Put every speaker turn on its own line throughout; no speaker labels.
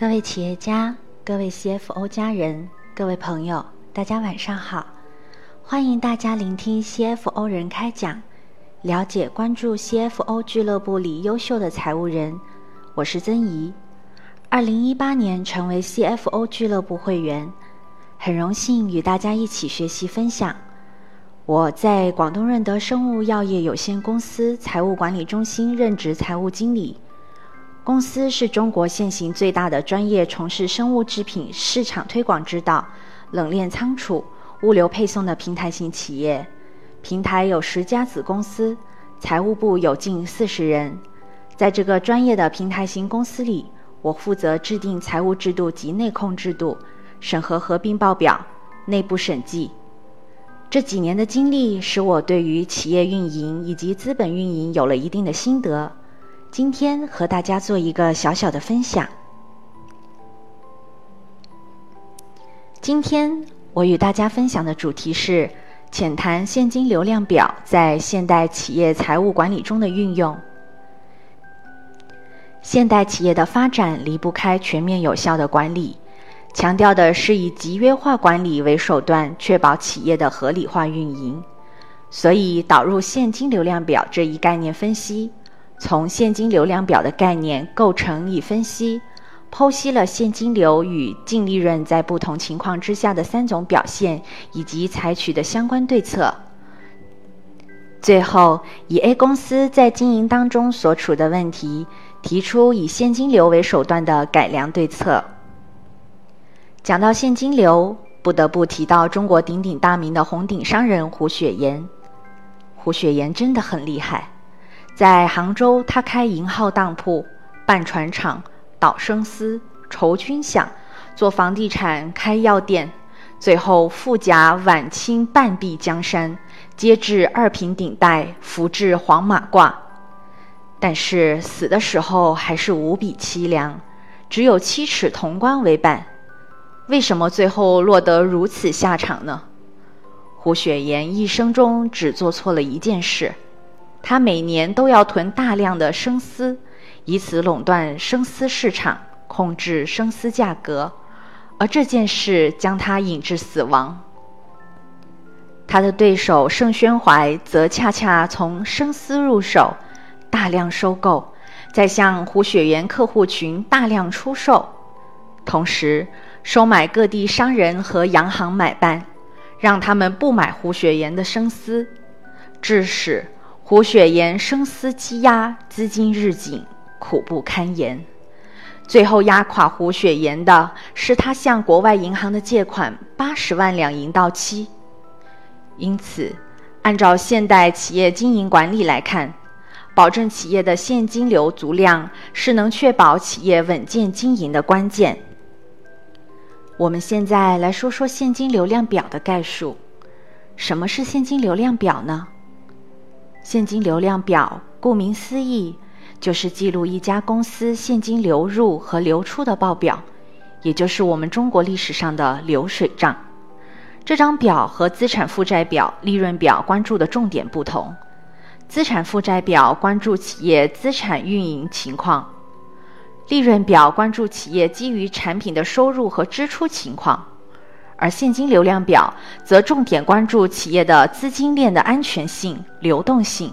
各位企业家、各位 CFO 家人、各位朋友，大家晚上好！欢迎大家聆听 CFO 人开讲，了解关注 CFO 俱乐部里优秀的财务人。我是曾怡，二零一八年成为 CFO 俱乐部会员，很荣幸与大家一起学习分享。我在广东润德生物药业有限公司财务管理中心任职财务经理。公司是中国现行最大的专业从事生物制品市场推广指导、冷链仓储、物流配送的平台型企业。平台有十家子公司，财务部有近四十人。在这个专业的平台型公司里，我负责制定财务制度及内控制度，审核合并报表、内部审计。这几年的经历使我对于企业运营以及资本运营有了一定的心得。今天和大家做一个小小的分享。今天我与大家分享的主题是浅谈现金流量表在现代企业财务管理中的运用。现代企业的发展离不开全面有效的管理，强调的是以集约化管理为手段，确保企业的合理化运营。所以导入现金流量表这一概念分析。从现金流量表的概念构成与分析，剖析了现金流与净利润在不同情况之下的三种表现，以及采取的相关对策。最后，以 A 公司在经营当中所处的问题，提出以现金流为手段的改良对策。讲到现金流，不得不提到中国鼎鼎大名的红顶商人胡雪岩。胡雪岩真的很厉害。在杭州，他开银号当铺、办船厂、倒生丝、筹军饷，做房地产、开药店，最后富甲晚清半壁江山，皆至二品顶戴，福至黄马褂。但是死的时候还是无比凄凉，只有七尺铜棺为伴。为什么最后落得如此下场呢？胡雪岩一生中只做错了一件事。他每年都要囤大量的生丝，以此垄断生丝市场，控制生丝价格，而这件事将他引至死亡。他的对手盛宣怀则恰恰从生丝入手，大量收购，再向胡雪岩客户群大量出售，同时收买各地商人和洋行买办，让他们不买胡雪岩的生丝，致使。胡雪岩生丝积压，资金日紧，苦不堪言。最后压垮胡雪岩的是他向国外银行的借款八十万两银到期。因此，按照现代企业经营管理来看，保证企业的现金流足量是能确保企业稳健经营的关键。我们现在来说说现金流量表的概述。什么是现金流量表呢？现金流量表顾名思义，就是记录一家公司现金流入和流出的报表，也就是我们中国历史上的流水账。这张表和资产负债表、利润表关注的重点不同。资产负债表关注企业资产运营情况，利润表关注企业基于产品的收入和支出情况。而现金流量表则重点关注企业的资金链的安全性、流动性。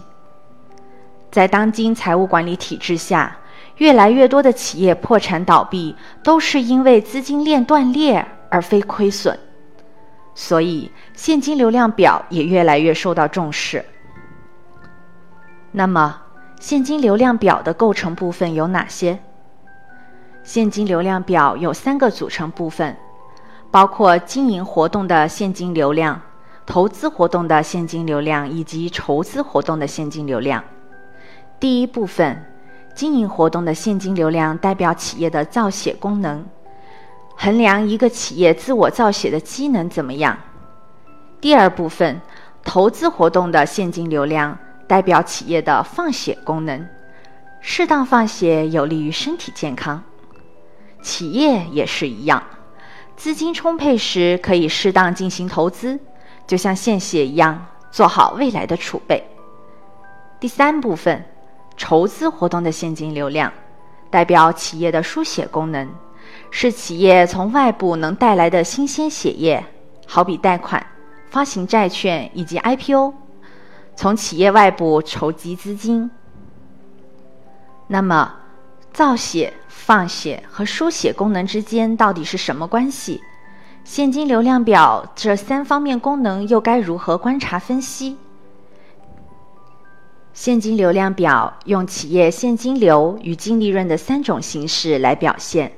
在当今财务管理体制下，越来越多的企业破产倒闭都是因为资金链断裂，而非亏损。所以，现金流量表也越来越受到重视。那么，现金流量表的构成部分有哪些？现金流量表有三个组成部分。包括经营活动的现金流量、投资活动的现金流量以及筹资活动的现金流量。第一部分，经营活动的现金流量代表企业的造血功能，衡量一个企业自我造血的机能怎么样。第二部分，投资活动的现金流量代表企业的放血功能，适当放血有利于身体健康。企业也是一样。资金充沛时，可以适当进行投资，就像献血一样，做好未来的储备。第三部分，筹资活动的现金流量，代表企业的输血功能，是企业从外部能带来的新鲜血液，好比贷款、发行债券以及 IPO，从企业外部筹集资金。那么，造血、放血和输血功能之间到底是什么关系？现金流量表这三方面功能又该如何观察分析？现金流量表用企业现金流与净利润的三种形式来表现。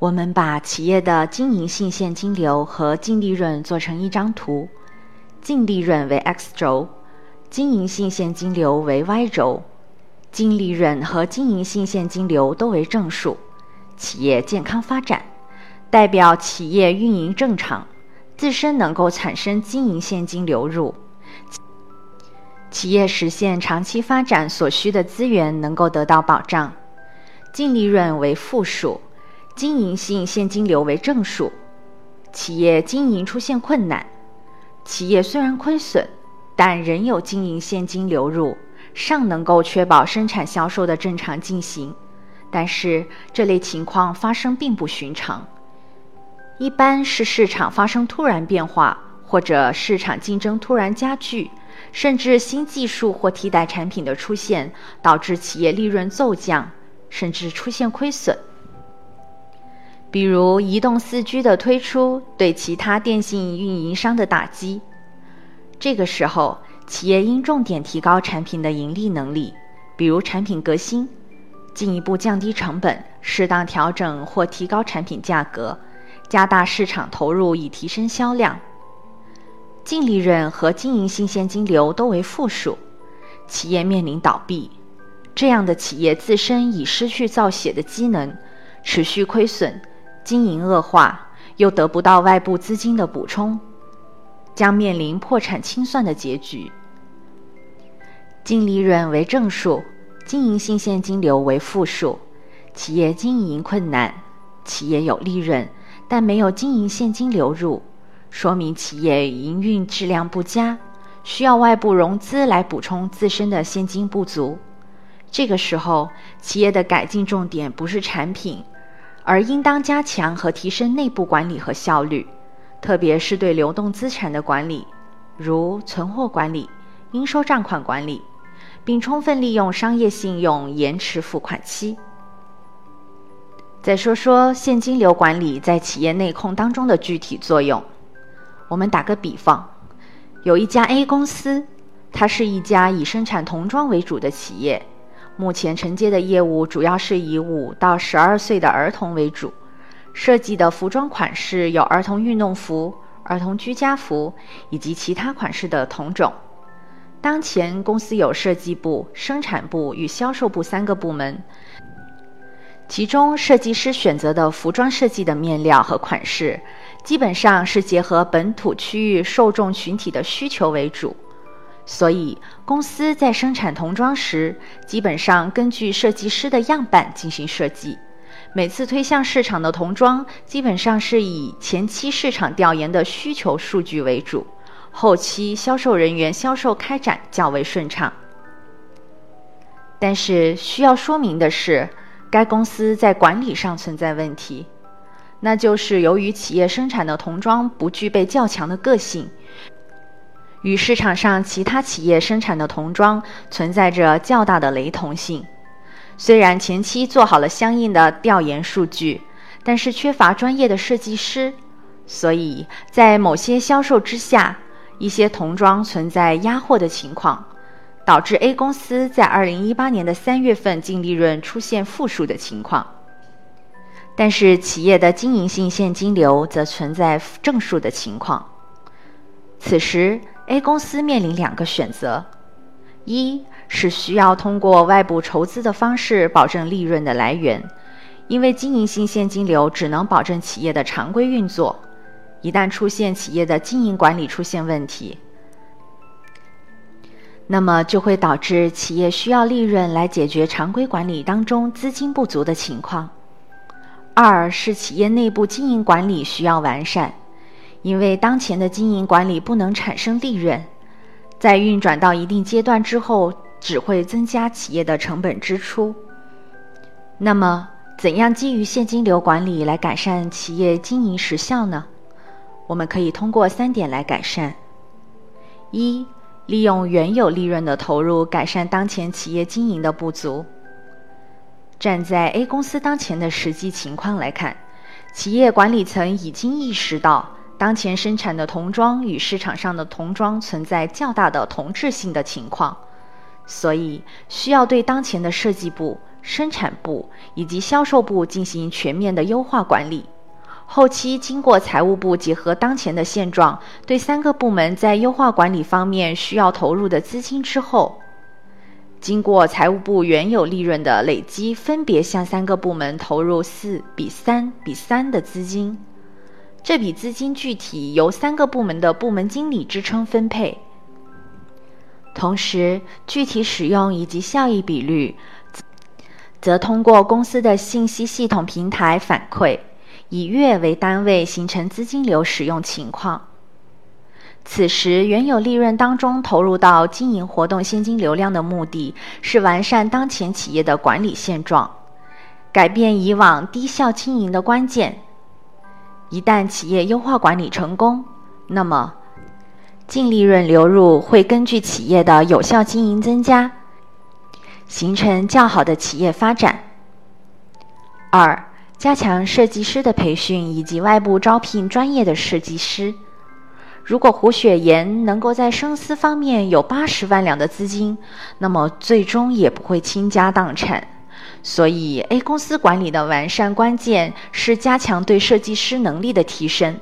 我们把企业的经营性现金流和净利润做成一张图，净利润为 x 轴，经营性现金流为 y 轴。净利润和经营性现金流都为正数，企业健康发展，代表企业运营正常，自身能够产生经营现金流入，企业实现长期发展所需的资源能够得到保障。净利润为负数，经营性现金流为正数，企业经营出现困难，企业虽然亏损，但仍有经营现金流入。尚能够确保生产销售的正常进行，但是这类情况发生并不寻常。一般是市场发生突然变化，或者市场竞争突然加剧，甚至新技术或替代产品的出现导致企业利润骤降，甚至出现亏损。比如移动四 G 的推出对其他电信运营商的打击，这个时候。企业应重点提高产品的盈利能力，比如产品革新，进一步降低成本，适当调整或提高产品价格，加大市场投入以提升销量。净利润和经营性现金流都为负数，企业面临倒闭，这样的企业自身已失去造血的机能，持续亏损，经营恶化，又得不到外部资金的补充，将面临破产清算的结局。净利润为正数，经营性现金流为负数，企业经营困难，企业有利润，但没有经营现金流入，说明企业营运质量不佳，需要外部融资来补充自身的现金不足。这个时候，企业的改进重点不是产品，而应当加强和提升内部管理和效率，特别是对流动资产的管理，如存货管理、应收账款管理。并充分利用商业信用延迟付款期。再说说现金流管理在企业内控当中的具体作用。我们打个比方，有一家 A 公司，它是一家以生产童装为主的企业，目前承接的业务主要是以五到十二岁的儿童为主，设计的服装款式有儿童运动服、儿童居家服以及其他款式的童种。当前公司有设计部、生产部与销售部三个部门，其中设计师选择的服装设计的面料和款式，基本上是结合本土区域受众群体的需求为主，所以公司在生产童装时，基本上根据设计师的样板进行设计。每次推向市场的童装，基本上是以前期市场调研的需求数据为主。后期销售人员销售开展较为顺畅，但是需要说明的是，该公司在管理上存在问题，那就是由于企业生产的童装不具备较强的个性，与市场上其他企业生产的童装存在着较大的雷同性。虽然前期做好了相应的调研数据，但是缺乏专业的设计师，所以在某些销售之下。一些童装存在压货的情况，导致 A 公司在二零一八年的三月份净利润出现负数的情况。但是企业的经营性现金流则存在正数的情况。此时 A 公司面临两个选择：一是需要通过外部筹资的方式保证利润的来源，因为经营性现金流只能保证企业的常规运作。一旦出现企业的经营管理出现问题，那么就会导致企业需要利润来解决常规管理当中资金不足的情况。二是企业内部经营管理需要完善，因为当前的经营管理不能产生利润，在运转到一定阶段之后，只会增加企业的成本支出。那么。怎样基于现金流管理来改善企业经营实效呢？我们可以通过三点来改善：一、利用原有利润的投入改善当前企业经营的不足。站在 A 公司当前的实际情况来看，企业管理层已经意识到，当前生产的童装与市场上的童装存在较大的同质性的情况，所以需要对当前的设计部。生产部以及销售部进行全面的优化管理，后期经过财务部结合当前的现状，对三个部门在优化管理方面需要投入的资金之后，经过财务部原有利润的累积，分别向三个部门投入四比三比三的资金，这笔资金具体由三个部门的部门经理支撑分配，同时具体使用以及效益比率。则通过公司的信息系统平台反馈，以月为单位形成资金流使用情况。此时原有利润当中投入到经营活动现金流量的目的是完善当前企业的管理现状，改变以往低效经营的关键。一旦企业优化管理成功，那么净利润流入会根据企业的有效经营增加。形成较好的企业发展。二、加强设计师的培训以及外部招聘专业的设计师。如果胡雪岩能够在生丝方面有八十万两的资金，那么最终也不会倾家荡产。所以，A 公司管理的完善关键是加强对设计师能力的提升，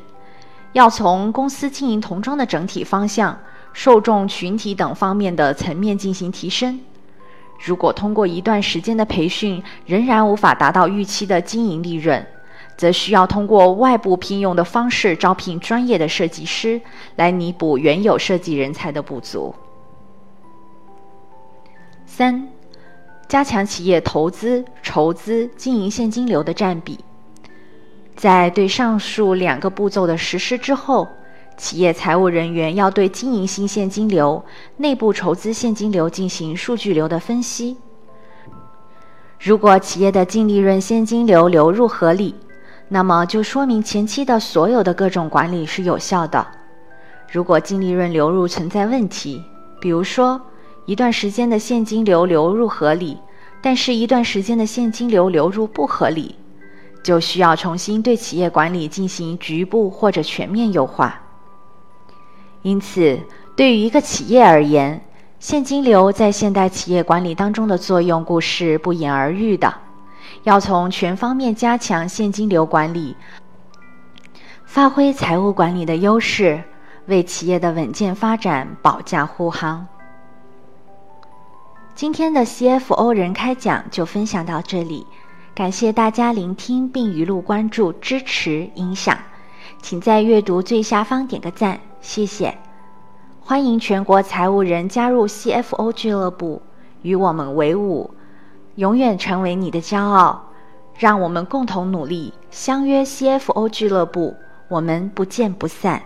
要从公司经营童装的整体方向、受众群体等方面的层面进行提升。如果通过一段时间的培训仍然无法达到预期的经营利润，则需要通过外部聘用的方式招聘专业的设计师，来弥补原有设计人才的不足。三、加强企业投资、筹资、经营现金流的占比。在对上述两个步骤的实施之后。企业财务人员要对经营性现金流、内部筹资现金流进行数据流的分析。如果企业的净利润现金流流入合理，那么就说明前期的所有的各种管理是有效的。如果净利润流入存在问题，比如说一段时间的现金流流入合理，但是一段时间的现金流流入不合理，就需要重新对企业管理进行局部或者全面优化。因此，对于一个企业而言，现金流在现代企业管理当中的作用，故是不言而喻的。要从全方面加强现金流管理，发挥财务管理的优势，为企业的稳健发展保驾护航。今天的 CFO 人开讲就分享到这里，感谢大家聆听并一路关注、支持、影响，请在阅读最下方点个赞。谢谢，欢迎全国财务人加入 CFO 俱乐部，与我们为伍，永远成为你的骄傲。让我们共同努力，相约 CFO 俱乐部，我们不见不散。